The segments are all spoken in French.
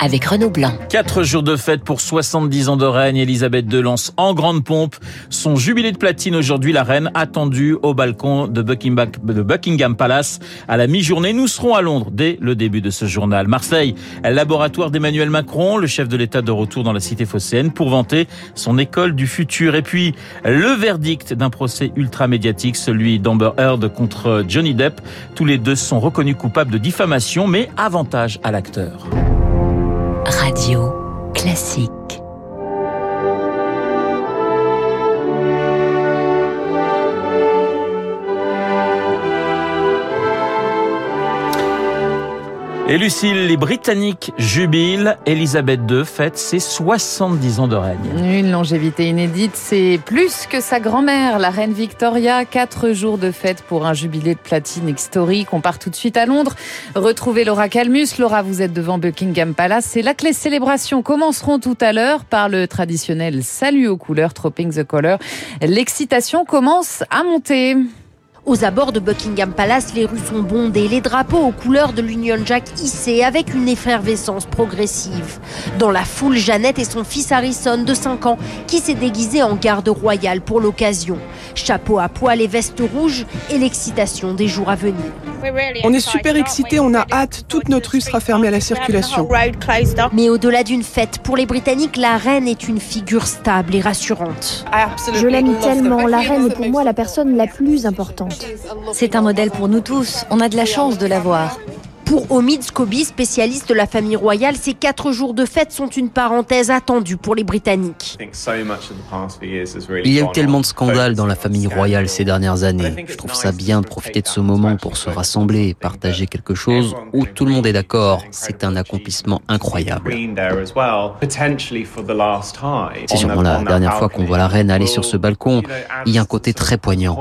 avec Renaud Blanc. Quatre jours de fête pour 70 ans de règne. Elisabeth II lance en grande pompe son jubilé de platine aujourd'hui. La reine attendue au balcon de Buckingham, de Buckingham Palace à la mi-journée. Nous serons à Londres dès le début de ce journal. Marseille, laboratoire d'Emmanuel Macron, le chef de l'État de retour dans la cité phocéenne pour vanter son école du futur. Et puis, le verdict d'un procès ultra médiatique, celui d'Amber Heard contre Johnny Depp. Tous les deux sont reconnus coupables de diffamation, mais avantage à l'acteur. Classique. Et Lucille, les Britanniques jubilent. Elisabeth II fête ses 70 ans de règne. Une longévité inédite, c'est plus que sa grand-mère, la reine Victoria. Quatre jours de fête pour un jubilé de platine historique. On part tout de suite à Londres. Retrouvez Laura Calmus. Laura, vous êtes devant Buckingham Palace. C'est là que les célébrations commenceront tout à l'heure par le traditionnel salut aux couleurs, Tropping the Color. L'excitation commence à monter. Aux abords de Buckingham Palace, les rues sont bondées, les drapeaux aux couleurs de l'Union Jack hissés avec une effervescence progressive. Dans la foule, Jeannette et son fils Harrison de 5 ans qui s'est déguisé en garde royale pour l'occasion. Chapeau à poil et veste rouge et l'excitation des jours à venir. On est super excités, on a hâte, toute notre rue sera fermée à la circulation. Mais au-delà d'une fête, pour les Britanniques, la reine est une figure stable et rassurante. Je l'aime tellement, la reine est pour moi la personne la plus importante. C'est un modèle pour nous tous, on a de la chance de l'avoir. Pour Omid Scobie, spécialiste de la famille royale, ces quatre jours de fête sont une parenthèse attendue pour les Britanniques. Il y a eu tellement de scandales dans la famille royale ces dernières années. Je trouve ça bien de profiter de ce moment pour se rassembler et partager quelque chose où tout le monde est d'accord. C'est un accomplissement incroyable. C'est sûrement la dernière fois qu'on voit la reine aller sur ce balcon. Il y a un côté très poignant.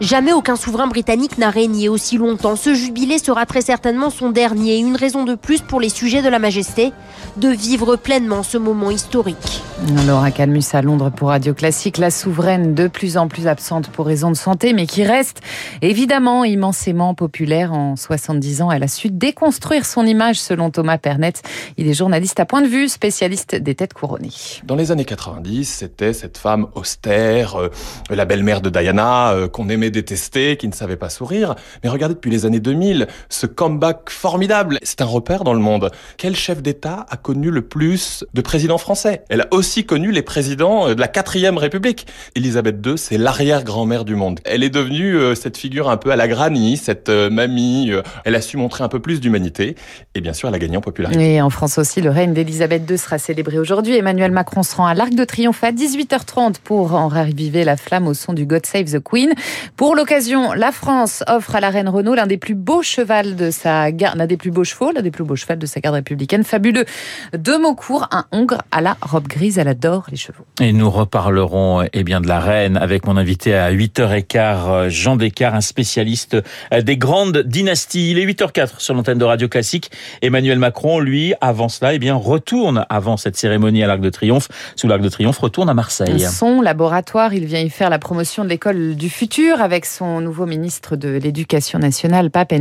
Jamais aucun souverain britannique n'a régné aussi longtemps. Ce jubilé sera très certainement son dernier. Une raison de plus pour les sujets de la majesté de vivre pleinement ce moment historique. Laura Calmus à Londres pour Radio Classique, la souveraine de plus en plus absente pour raison de santé, mais qui reste évidemment immensément populaire. En 70 ans, elle a su déconstruire son image selon Thomas Pernet. Il est journaliste à point de vue, spécialiste des têtes couronnées. Dans les années 90, c'était cette femme austère, euh, la belle-mère de Diana, euh, qu'on aimait détester, qui ne savait pas sourire. Mais regardez depuis les années 2000, ce comeback formidable, c'est un repère dans le monde. Quel chef d'État a connu le plus de présidents français? Elle a aussi connu les présidents euh, de la quatrième République. Elisabeth II, c'est l'arrière-grand-mère du monde. Elle est devenue euh, cette figure un peu à la granny, cette euh, mamie. Elle a su montrer un peu plus d'humanité. Et bien sûr, elle a gagné en popularité. Et en France aussi, le règne d'Elisabeth II sera célébré aujourd'hui. Emmanuel Macron se rend à l'Arc de Triomphe à 18h30 pour en raviver la flamme au son du God Save the Queen. Pour l'occasion, la France offre à la reine Renaud l'un des plus beaux chevals de sa garde, l'un des plus beaux chevaux, l'un des plus beaux chevals de sa garde républicaine. Fabuleux de Maucourt, un hongre à la robe grise. Elle adore les chevaux. Et nous reparlerons eh bien de la reine avec mon invité à 8h15, Jean Descartes, un spécialiste des grandes dynasties. Il est 8h04 sur l'antenne de Radio Classique. Emmanuel Macron, lui, avant cela, eh bien, retourne avant cette cérémonie à l'Arc de Triomphe, sous l'Arc de Triomphe, retourne à Marseille. Son laboratoire, il vient y faire la promotion de l'école du futur avec son nouveau ministre de l'Éducation nationale, Pape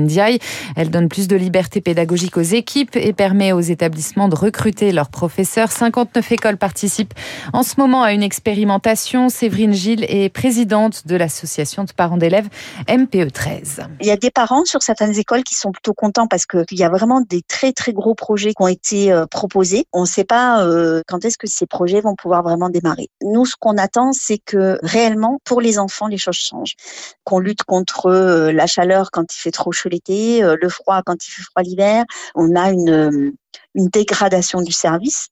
Elle donne plus de liberté pédagogique aux équipes et permet aux établissements de recruter leurs professeurs. 59 écoles participent en ce moment à une expérimentation. Séverine Gilles est présidente de l'association de parents d'élèves MPE 13. Il y a des parents sur certaines écoles qui sont plutôt contents parce qu'il y a vraiment des très très gros projets qui ont été euh, proposés. On ne sait pas euh, quand est-ce que ces projets vont pouvoir vraiment démarrer. Nous, ce qu'on attend, c'est que réellement, pour les enfants, les choses changent. Qu'on lutte contre euh, la chaleur quand il fait trop chaud l'été, le froid quand il fait froid l'hiver. On a une, une dégradation du service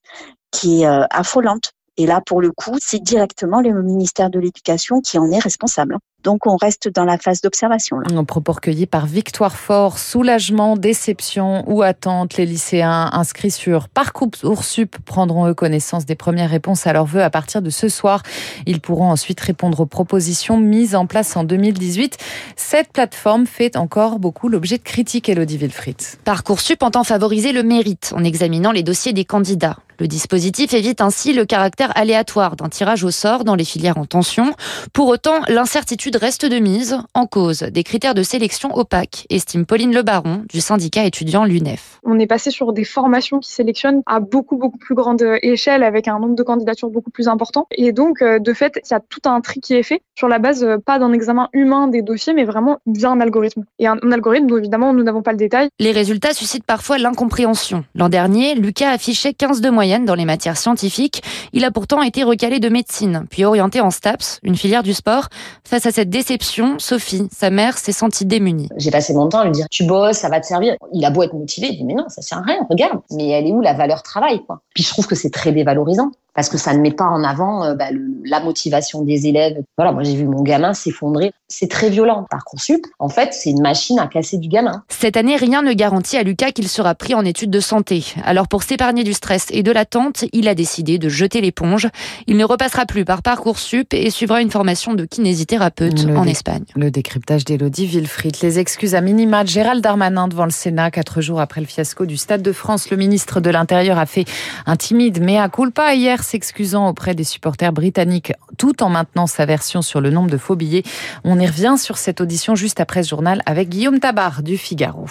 qui est affolante. Et là, pour le coup, c'est directement le ministère de l'Éducation qui en est responsable. Donc on reste dans la phase d'observation. Un propos recueilli par Victoire Fort, soulagement, déception ou attente. Les lycéens inscrits sur Parcoursup prendront eux connaissance des premières réponses à leurs vœux à partir de ce soir. Ils pourront ensuite répondre aux propositions mises en place en 2018. Cette plateforme fait encore beaucoup l'objet de critiques, Elodie Wilfried. Parcoursup entend favoriser le mérite en examinant les dossiers des candidats. Le dispositif évite ainsi le caractère aléatoire d'un tirage au sort dans les filières en tension. Pour autant, l'incertitude reste de mise en cause des critères de sélection opaques, estime Pauline Lebaron du syndicat étudiant l'UNEF. On est passé sur des formations qui sélectionnent à beaucoup beaucoup plus grande échelle avec un nombre de candidatures beaucoup plus important et donc euh, de fait, il y a tout un tri qui est fait sur la base euh, pas d'un examen humain des dossiers mais vraiment via un algorithme. Et un, algorithme dont évidemment nous n'avons pas le détail. Les résultats suscitent parfois l'incompréhension. L'an dernier, Lucas affichait 15 de moyenne dans les matières scientifiques. Il a pourtant été recalé de médecine, puis orienté en STAPS, une filière du sport. Face à cette déception, Sophie, sa mère, s'est sentie démunie. J'ai passé mon temps à lui dire Tu bosses, ça va te servir. Il a beau être motivé, il dit Mais non, ça sert à rien, regarde. Mais elle est où la valeur travail quoi? Puis je trouve que c'est très dévalorisant parce que ça ne met pas en avant euh, bah, la motivation des élèves. Voilà, moi j'ai vu mon gamin s'effondrer. C'est très violent. Parcoursup, en fait, c'est une machine à casser du gamin. Cette année, rien ne garantit à Lucas qu'il sera pris en études de santé. Alors pour s'épargner du stress et de l'attente, il a décidé de jeter l'éponge. Il ne repassera plus par Parcoursup et suivra une formation de kinésithérapeute en Espagne. Le décryptage d'Elodie Wilfried. Les excuses à minima de Gérald Darmanin devant le Sénat, quatre jours après le fiasco du Stade de France. Le ministre de l'Intérieur a fait un timide mea culpa hier s'excusant auprès des supporters britanniques tout en maintenant sa version sur le nombre de faux billets. On y revient sur cette audition juste après ce journal avec Guillaume Tabar du Figaro.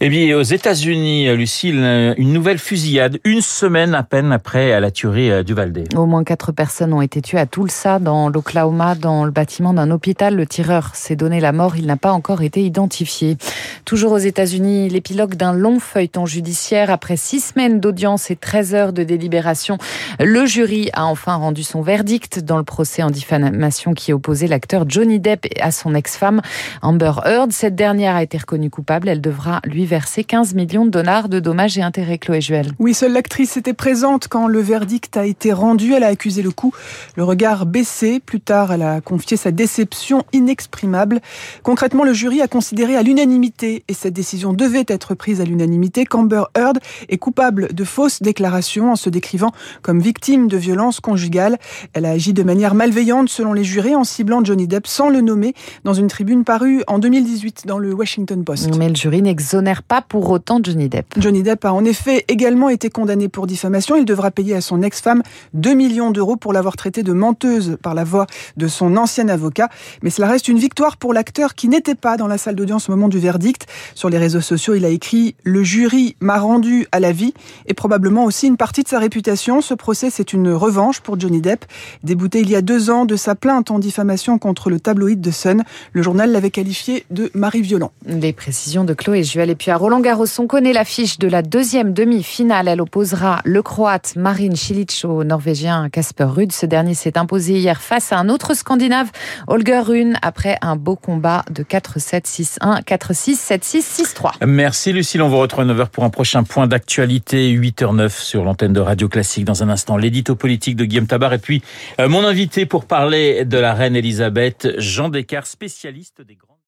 Eh bien, aux États-Unis, Lucille, une nouvelle fusillade, une semaine à peine après la tuerie du Valdez. Au moins quatre personnes ont été tuées à Tulsa, dans l'Oklahoma, dans le bâtiment d'un hôpital. Le tireur s'est donné la mort. Il n'a pas encore été identifié. Toujours aux États-Unis, l'épilogue d'un long feuilleton judiciaire après six semaines d'audience et 13 heures de délibération. Le jury a enfin rendu son verdict dans le procès en diffamation qui opposait l'acteur Johnny Depp à son ex-femme Amber Heard. Cette dernière a été reconnue coupable. Elle devra lui verser 15 millions de dollars de dommages et intérêts. Chloé Juel. Oui, seule l'actrice était présente quand le verdict a été rendu. Elle a accusé le coup, le regard baissé. Plus tard, elle a confié sa déception inexprimable. Concrètement, le jury a considéré à l'unanimité, et cette décision devait être prise à l'unanimité, qu'Amber Heard est coupable de fausses déclarations en se décrivant comme victime de violences conjugales. Elle a agi de manière malveillante selon les jurés en ciblant Johnny Depp sans le nommer dans une tribune parue en 2018 dans le Washington Post. Mais le jury n'exonère pas pour autant Johnny Depp. Johnny Depp a en effet également été condamné pour diffamation. Il devra payer à son ex-femme 2 millions d'euros pour l'avoir traité de menteuse par la voix de son ancien avocat. Mais cela reste une victoire pour l'acteur qui n'était pas dans la salle d'audience au moment du verdict. Sur les réseaux sociaux, il a écrit Le jury m'a rendu à la vie et probablement aussi une partie de sa réputation. Ce procès, c'est une revanche pour Johnny Depp. Débouté il y a deux ans de sa plainte en diffamation contre le tabloïd de Sun, le journal l'avait qualifié de mari violent. Les précisions de Chloé Juel. Et puis à Roland Garros, on connaît l'affiche de la deuxième demi-finale. Elle opposera le Croate Marin Cilic au Norvégien Casper Ruud. Ce dernier s'est imposé hier face à un autre Scandinave, Holger Rune, après un beau combat de 4-7, 6-1, 4-6, 7-6, 6-3. Merci Lucille. On vous retrouve à 9h pour un prochain point d'actualité, 8h09 sur l'antenne de Radio Classique. Dans un instant, l'édito politique de Guillaume Tabar. Et puis, euh, mon invité pour parler de la reine Elisabeth, Jean Descartes, spécialiste des grands...